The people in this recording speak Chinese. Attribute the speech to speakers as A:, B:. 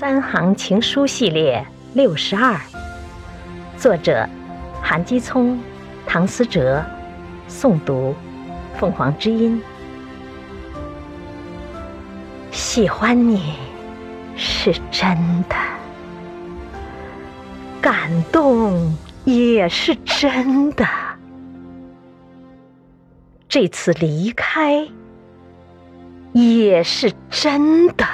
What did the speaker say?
A: 三行情书系列六十二，作者韩基聪、唐思哲，诵读凤凰之音。喜欢你是真的，感动也是真的，这次离开也是真的。